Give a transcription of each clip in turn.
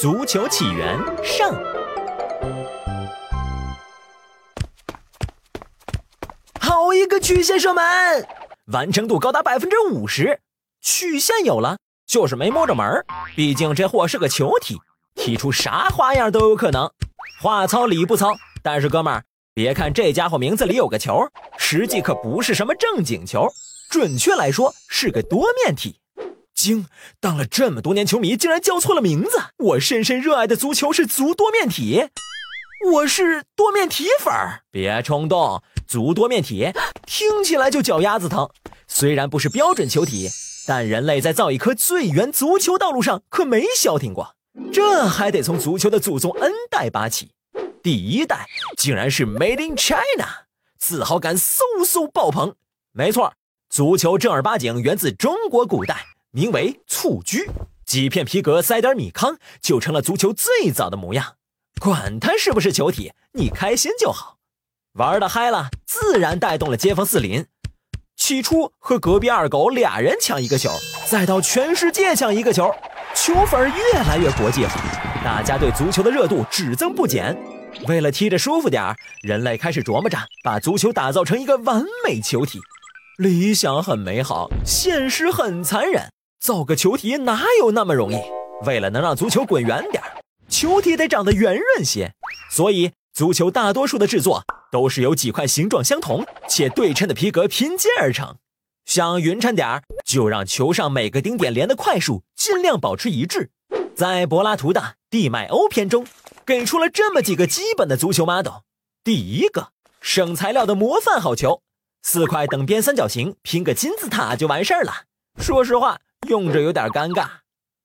足球起源上。好一个曲线射门，完成度高达百分之五十。曲线有了，就是没摸着门儿。毕竟这货是个球体，踢出啥花样都有可能。话糙理不糙，但是哥们儿，别看这家伙名字里有个球，实际可不是什么正经球，准确来说是个多面体。惊！当了这么多年球迷，竟然叫错了名字。我深深热爱的足球是足多面体，我是多面体粉儿。别冲动，足多面体听起来就脚丫子疼。虽然不是标准球体，但人类在造一颗最圆足球道路上可没消停过。这还得从足球的祖宗 N 代拔起，第一代竟然是 Made in China，自豪感嗖嗖爆棚。没错，足球正儿八经源自中国古代。名为蹴鞠，几片皮革塞点米糠，就成了足球最早的模样。管它是不是球体，你开心就好。玩的嗨了，自然带动了街坊四邻。起初和隔壁二狗俩人抢一个球，再到全世界抢一个球，球粉越来越国际化，大家对足球的热度只增不减。为了踢着舒服点儿，人类开始琢磨着把足球打造成一个完美球体。理想很美好，现实很残忍。造个球体哪有那么容易？为了能让足球滚圆点球体得长得圆润些，所以足球大多数的制作都是由几块形状相同且对称的皮革拼接而成。想匀称点儿，就让球上每个顶点连的块数尽量保持一致。在柏拉图的《地脉欧篇》中，给出了这么几个基本的足球 model。第一个，省材料的模范好球，四块等边三角形拼个金字塔就完事儿了。说实话。用着有点尴尬，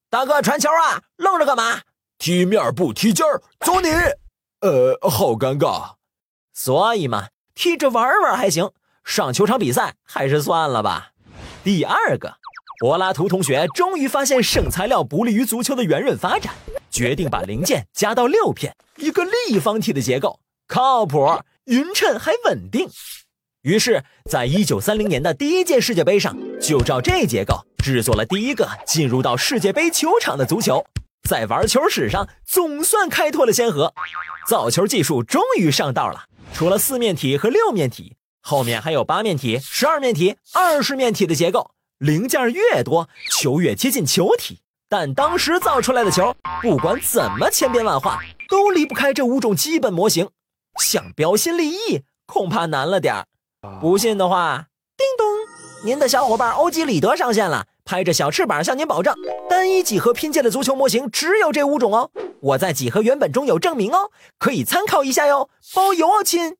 大哥传球啊，愣着干嘛？踢面不踢尖儿，走你！呃，好尴尬。所以嘛，踢着玩玩还行，上球场比赛还是算了吧。第二个，柏拉图同学终于发现省材料不利于足球的圆润发展，决定把零件加到六片，一个立方体的结构，靠谱、匀称还稳定。于是，在一九三零年的第一届世界杯上，就照这结构制作了第一个进入到世界杯球场的足球，在玩球史上总算开拓了先河。造球技术终于上道了，除了四面体和六面体，后面还有八面体、十二面体、二十面体的结构。零件越多，球越接近球体。但当时造出来的球，不管怎么千变万化，都离不开这五种基本模型。想标新立异，恐怕难了点儿。不信的话，叮咚，您的小伙伴欧几里得上线了，拍着小翅膀向您保证，单一几何拼接的足球模型只有这五种哦。我在几何原本中有证明哦，可以参考一下哟，包邮哦，亲。